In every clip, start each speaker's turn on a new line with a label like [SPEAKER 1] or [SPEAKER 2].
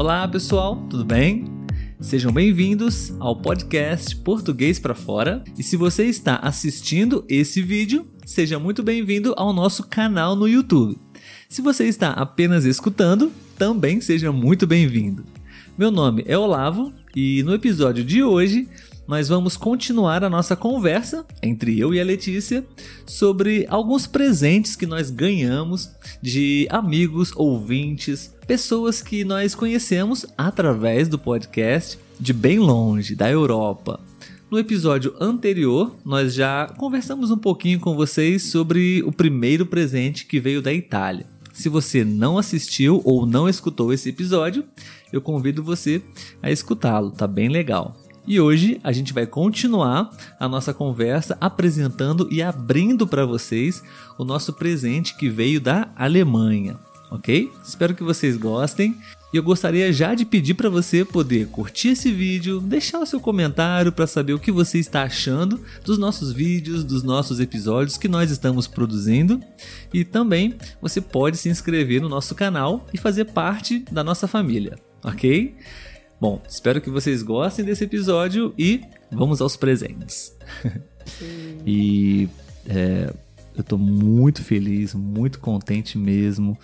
[SPEAKER 1] Olá, pessoal, tudo bem? Sejam bem-vindos ao podcast Português para Fora. E se você está assistindo esse vídeo, seja muito bem-vindo ao nosso canal no YouTube. Se você está apenas escutando, também seja muito bem-vindo. Meu nome é Olavo e no episódio de hoje nós vamos continuar a nossa conversa entre eu e a Letícia sobre alguns presentes que nós ganhamos de amigos, ouvintes, pessoas que nós conhecemos através do podcast de bem longe, da Europa. No episódio anterior, nós já conversamos um pouquinho com vocês sobre o primeiro presente que veio da Itália. Se você não assistiu ou não escutou esse episódio, eu convido você a escutá-lo, tá bem legal. E hoje a gente vai continuar a nossa conversa apresentando e abrindo para vocês o nosso presente que veio da Alemanha, ok? Espero que vocês gostem. E eu gostaria já de pedir para você poder curtir esse vídeo, deixar o seu comentário para saber o que você está achando dos nossos vídeos, dos nossos episódios que nós estamos produzindo. E também você pode se inscrever no nosso canal e fazer parte da nossa família, ok? Bom, espero que vocês gostem desse episódio e vamos aos presentes. e é, eu tô muito feliz, muito contente mesmo.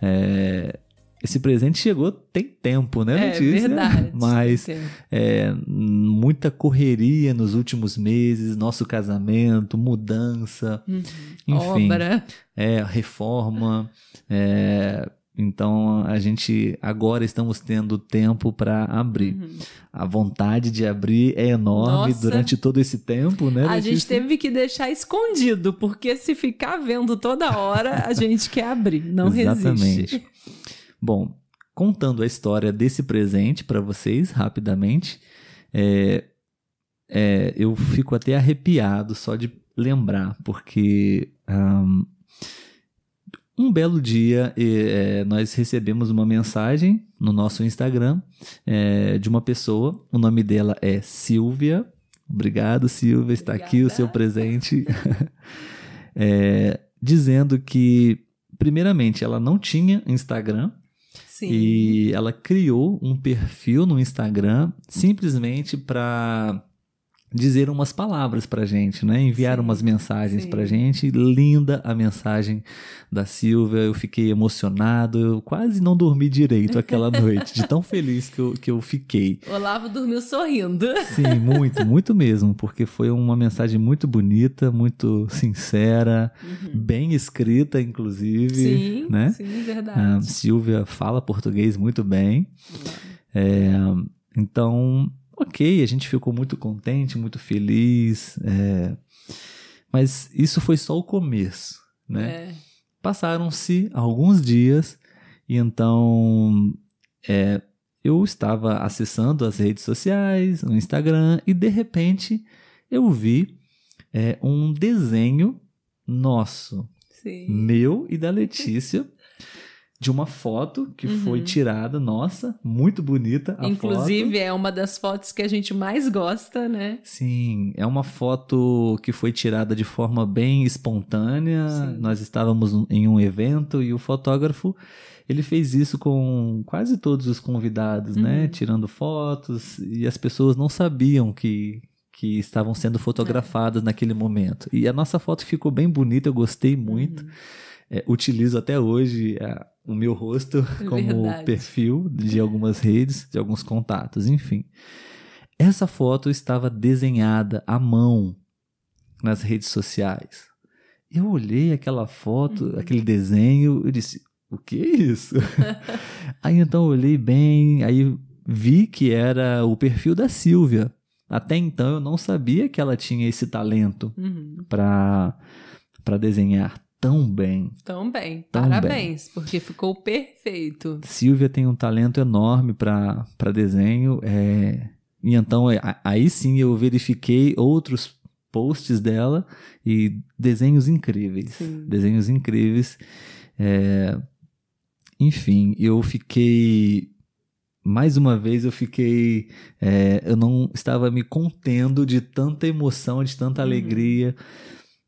[SPEAKER 1] É, esse presente chegou tem tempo, né,
[SPEAKER 2] Letícia? É verdade.
[SPEAKER 1] Mas é, muita correria nos últimos meses, nosso casamento, mudança, uhum. enfim.
[SPEAKER 2] Obra.
[SPEAKER 1] É, reforma. É, então a gente agora estamos tendo tempo para abrir. Uhum. A vontade de abrir é enorme Nossa. durante todo esse tempo, né?
[SPEAKER 2] A gente teve que deixar escondido, porque se ficar vendo toda hora, a gente quer abrir, não Exatamente. resiste.
[SPEAKER 1] Bom, contando a história desse presente para vocês rapidamente, é, é, eu fico até arrepiado só de lembrar, porque um, um belo dia, é, nós recebemos uma mensagem no nosso Instagram é, de uma pessoa. O nome dela é Silvia. Obrigado, Silvia. Está Obrigada. aqui o seu presente. é, dizendo que, primeiramente, ela não tinha Instagram.
[SPEAKER 2] Sim.
[SPEAKER 1] E ela criou um perfil no Instagram simplesmente para dizer umas palavras pra gente, né? Enviar sim, umas mensagens pra gente. Linda a mensagem da Silvia. Eu fiquei emocionado. Eu quase não dormi direito aquela noite, de tão feliz que eu, que eu fiquei.
[SPEAKER 2] Olavo dormiu sorrindo.
[SPEAKER 1] Sim, muito, muito mesmo, porque foi uma mensagem muito bonita, muito sincera, uhum. bem escrita, inclusive.
[SPEAKER 2] Sim,
[SPEAKER 1] né?
[SPEAKER 2] sim, verdade. A
[SPEAKER 1] Silvia fala português muito bem. Uhum. É, então, ok, a gente ficou muito contente, muito feliz, é, mas isso foi só o começo, né? É. Passaram-se alguns dias e então é, eu estava acessando as redes sociais, o Instagram e de repente eu vi é, um desenho nosso,
[SPEAKER 2] Sim.
[SPEAKER 1] meu e da Letícia de uma foto que uhum. foi tirada, nossa, muito bonita a
[SPEAKER 2] Inclusive,
[SPEAKER 1] foto.
[SPEAKER 2] é uma das fotos que a gente mais gosta, né?
[SPEAKER 1] Sim, é uma foto que foi tirada de forma bem espontânea. Sim. Nós estávamos em um evento e o fotógrafo ele fez isso com quase todos os convidados, né? uhum. né? Tirando fotos e as pessoas não sabiam que que estavam sendo fotografadas é. naquele momento. E a nossa foto ficou bem bonita, eu gostei muito. Uhum. É, utilizo até hoje a, o meu rosto é como Verdade. perfil de algumas redes, de alguns contatos, enfim. Essa foto estava desenhada à mão nas redes sociais. Eu olhei aquela foto, uhum. aquele desenho, eu disse: o que é isso? aí então eu olhei bem, aí vi que era o perfil da Silvia. Até então eu não sabia que ela tinha esse talento
[SPEAKER 2] uhum.
[SPEAKER 1] para desenhar tão bem.
[SPEAKER 2] Tão bem. Tão Parabéns, bem. porque ficou perfeito.
[SPEAKER 1] Silvia tem um talento enorme para desenho. É... E então, é, aí sim eu verifiquei outros posts dela e desenhos incríveis.
[SPEAKER 2] Sim.
[SPEAKER 1] Desenhos incríveis. É... Enfim, eu fiquei. Mais uma vez eu fiquei. É... eu não estava me contendo de tanta emoção, de tanta uhum.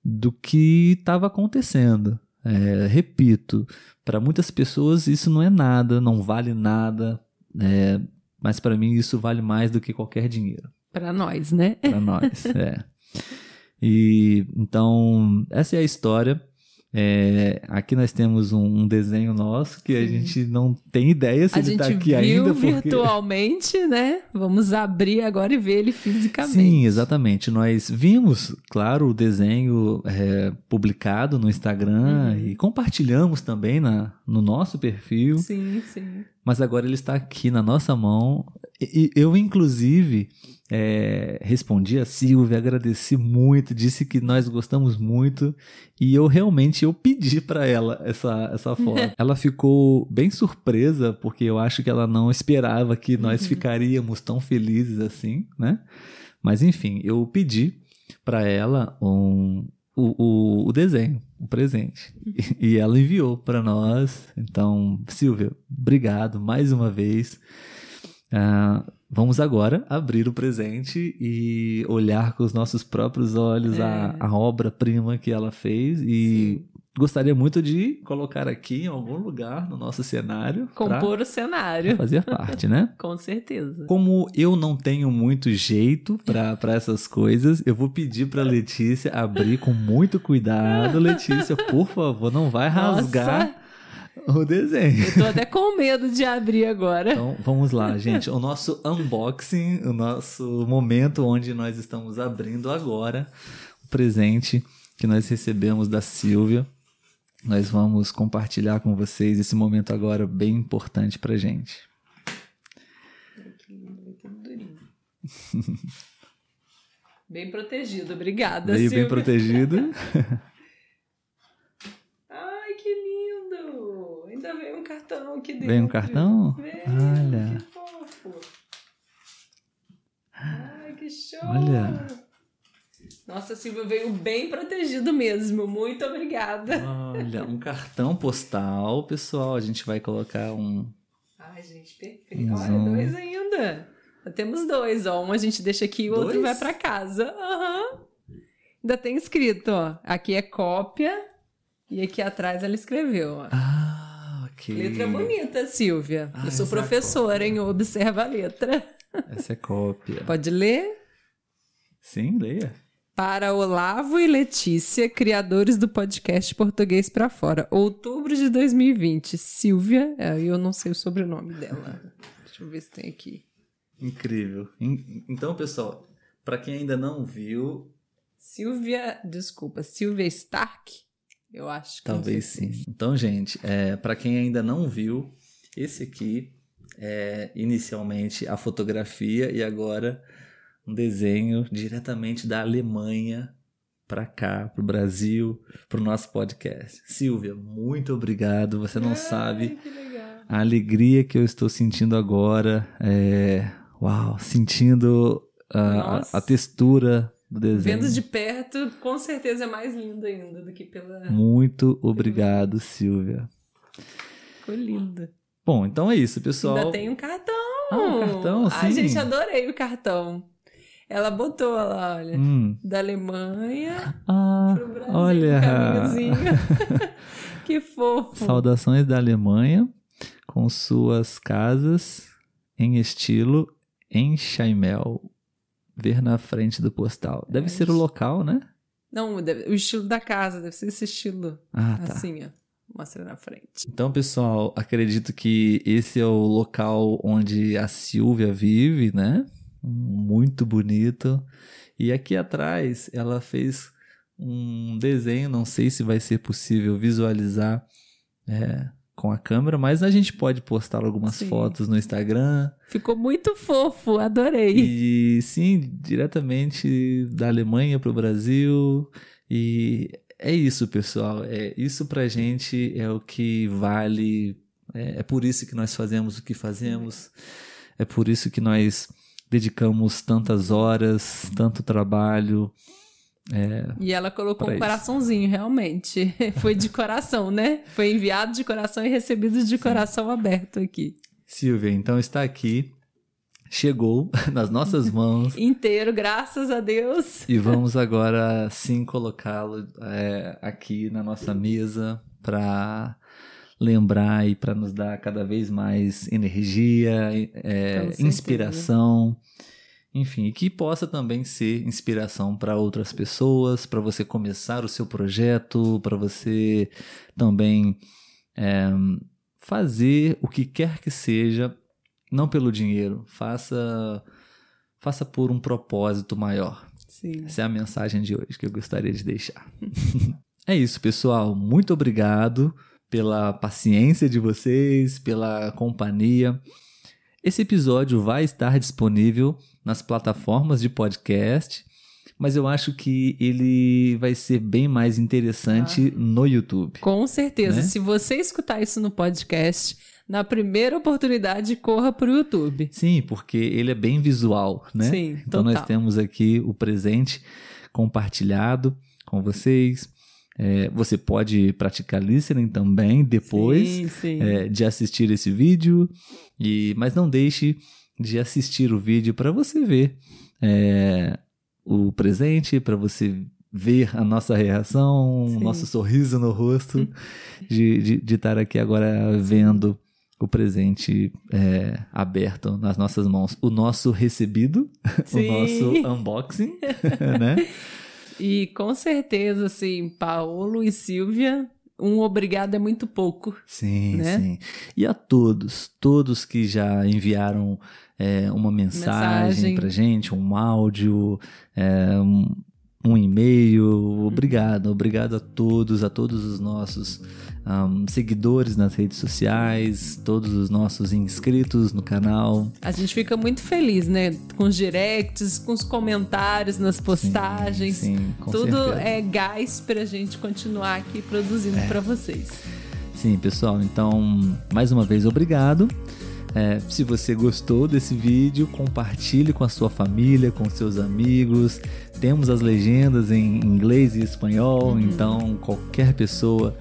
[SPEAKER 1] Do que estava acontecendo. É, repito, para muitas pessoas isso não é nada, não vale nada, é, mas para mim isso vale mais do que qualquer dinheiro.
[SPEAKER 2] Para nós, né?
[SPEAKER 1] Para nós, é. E então, essa é a história. É, aqui nós temos um, um desenho nosso que Sim. a gente não tem ideia se a ele está aqui ainda.
[SPEAKER 2] Porque... virtualmente, né? Vamos abrir agora e ver ele fisicamente.
[SPEAKER 1] Sim, exatamente. Nós vimos, claro, o desenho é, publicado no Instagram uhum. e compartilhamos também na, no nosso perfil.
[SPEAKER 2] Sim, sim.
[SPEAKER 1] Mas agora ele está aqui na nossa mão. E eu, inclusive, é, respondi a Silvia, agradeci muito, disse que nós gostamos muito e eu realmente eu pedi para ela essa, essa foto. ela ficou bem surpresa porque eu acho que ela não esperava que nós uhum. ficaríamos tão felizes assim, né? Mas enfim, eu pedi para ela um, o, o, o, desenho, o presente. E, e ela enviou para nós. Então, Silvia, obrigado mais uma vez. Uh, Vamos agora abrir o presente e olhar com os nossos próprios olhos é. a, a obra-prima que ela fez e Sim. gostaria muito de colocar aqui em algum lugar no nosso cenário.
[SPEAKER 2] Compor o cenário.
[SPEAKER 1] Fazer parte, né?
[SPEAKER 2] com certeza.
[SPEAKER 1] Como eu não tenho muito jeito para essas coisas, eu vou pedir para Letícia abrir com muito cuidado. Letícia, por favor, não vai rasgar. O desenho.
[SPEAKER 2] Eu tô até com medo de abrir agora.
[SPEAKER 1] Então, vamos lá, gente. O nosso unboxing, o nosso momento onde nós estamos abrindo agora o presente que nós recebemos da Silvia. Nós vamos compartilhar com vocês esse momento agora bem importante pra gente.
[SPEAKER 2] Bem protegido, obrigada.
[SPEAKER 1] Veio
[SPEAKER 2] Silvia.
[SPEAKER 1] bem protegido.
[SPEAKER 2] cartão aqui dentro.
[SPEAKER 1] Vem um cartão?
[SPEAKER 2] Vem,
[SPEAKER 1] Olha.
[SPEAKER 2] Que fofo. Ai, que show.
[SPEAKER 1] Olha.
[SPEAKER 2] Nossa, Silvia veio bem protegido mesmo. Muito obrigada.
[SPEAKER 1] Olha, um cartão postal, pessoal. A gente vai colocar um.
[SPEAKER 2] Ai, gente, perfeito. Olha, um... dois ainda. temos dois, ó. Um a gente deixa aqui e o dois? outro vai para casa. Aham. Uhum. Ainda tem escrito, ó. Aqui é cópia e aqui atrás ela escreveu, ó.
[SPEAKER 1] Ah.
[SPEAKER 2] Que... Letra bonita, Silvia. Ah, eu sou é professora, é hein? Observa a letra.
[SPEAKER 1] Essa é cópia.
[SPEAKER 2] Pode ler?
[SPEAKER 1] Sim, leia.
[SPEAKER 2] Para Olavo e Letícia, criadores do podcast Português para Fora, outubro de 2020. Silvia, é, eu não sei o sobrenome dela. Deixa eu ver se tem aqui.
[SPEAKER 1] Incrível. Então, pessoal, para quem ainda não viu.
[SPEAKER 2] Silvia, desculpa, Silvia Stark eu acho que
[SPEAKER 1] Talvez sim. Então, gente, é, para quem ainda não viu, esse aqui é inicialmente a fotografia e agora um desenho diretamente da Alemanha para cá, para o Brasil, para o nosso podcast. Silvia, muito obrigado. Você não Ai, sabe a alegria que eu estou sentindo agora. É, uau, sentindo a, a, a textura do desenho.
[SPEAKER 2] Vendo de perto, com certeza é mais lindo ainda do que pela.
[SPEAKER 1] Muito obrigado, Silvia.
[SPEAKER 2] Ficou linda.
[SPEAKER 1] Bom, então é isso, pessoal.
[SPEAKER 2] Ainda tem um cartão.
[SPEAKER 1] Ah, um cartão, sim.
[SPEAKER 2] Ai, gente, adorei o cartão. Ela botou lá, olha, hum. da Alemanha
[SPEAKER 1] ah, pro Brasil, olha.
[SPEAKER 2] que fofo.
[SPEAKER 1] Saudações da Alemanha com suas casas em estilo em Chaimel ver na frente do postal. Deve é ser o local, né?
[SPEAKER 2] Não, deve, o estilo da casa, deve ser esse estilo. Ah, tá. Assim, ó. Mostra na frente.
[SPEAKER 1] Então, pessoal, acredito que esse é o local onde a Silvia vive, né? Muito bonito. E aqui atrás ela fez um desenho, não sei se vai ser possível visualizar é, com a câmera, mas a gente pode postar algumas sim. fotos no Instagram.
[SPEAKER 2] Ficou muito fofo, adorei.
[SPEAKER 1] E sim, diretamente da Alemanha para o Brasil. E é isso, pessoal. É isso pra gente é o que vale. É, é por isso que nós fazemos o que fazemos. É por isso que nós dedicamos tantas horas, tanto trabalho é,
[SPEAKER 2] e ela colocou um coraçãozinho, realmente. Foi de coração, né? Foi enviado de coração e recebido de Sim. coração aberto aqui.
[SPEAKER 1] Silvia, então está aqui. Chegou nas nossas mãos.
[SPEAKER 2] Inteiro, graças a Deus.
[SPEAKER 1] E vamos agora sim colocá-lo é, aqui na nossa mesa para lembrar e para nos dar cada vez mais energia, é, inspiração. Enfim, que possa também ser inspiração para outras pessoas, para você começar o seu projeto, para você também é, fazer o que quer que seja, não pelo dinheiro, faça, faça por um propósito maior.
[SPEAKER 2] Sim.
[SPEAKER 1] Essa é a mensagem de hoje que eu gostaria de deixar. é isso, pessoal. Muito obrigado pela paciência de vocês, pela companhia. Esse episódio vai estar disponível nas plataformas de podcast, mas eu acho que ele vai ser bem mais interessante ah, no YouTube.
[SPEAKER 2] Com certeza. Né? Se você escutar isso no podcast, na primeira oportunidade, corra para o YouTube.
[SPEAKER 1] Sim, porque ele é bem visual, né?
[SPEAKER 2] Sim,
[SPEAKER 1] Então
[SPEAKER 2] total.
[SPEAKER 1] nós temos aqui o presente compartilhado com vocês. É, você pode praticar listening também depois
[SPEAKER 2] sim, sim.
[SPEAKER 1] É, de assistir esse vídeo, e, mas não deixe de assistir o vídeo para você ver é, o presente, para você ver a nossa reação, o nosso sorriso no rosto de, de, de estar aqui agora vendo o presente é, aberto nas nossas mãos. O nosso recebido,
[SPEAKER 2] Sim.
[SPEAKER 1] o nosso unboxing, né?
[SPEAKER 2] E com certeza, assim, Paulo e Silvia, um obrigado é muito pouco.
[SPEAKER 1] Sim,
[SPEAKER 2] né?
[SPEAKER 1] sim. E a todos, todos que já enviaram é, uma mensagem,
[SPEAKER 2] Mensagem.
[SPEAKER 1] pra gente, um áudio, é, um, um e-mail. Obrigado, obrigado a todos, a todos os nossos um, seguidores nas redes sociais, todos os nossos inscritos no canal.
[SPEAKER 2] A gente fica muito feliz, né? Com os directs, com os comentários nas postagens.
[SPEAKER 1] Sim, sim, com
[SPEAKER 2] Tudo
[SPEAKER 1] certeza.
[SPEAKER 2] é gás pra gente continuar aqui produzindo
[SPEAKER 1] É.
[SPEAKER 2] pra vocês.
[SPEAKER 1] Sim, pessoal, então, mais uma vez, obrigado. É, se você gostou desse vídeo, compartilhe com a sua família, com seus amigos. Temos as legendas em inglês e espanhol, então qualquer pessoa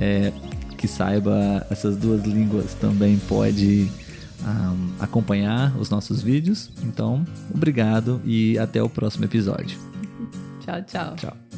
[SPEAKER 1] é, que saiba essas duas línguas também pode ahm, acompanhar os nossos vídeos. Então, obrigado e até o próximo episódio.
[SPEAKER 2] Tchau, tchau.
[SPEAKER 1] Tchau.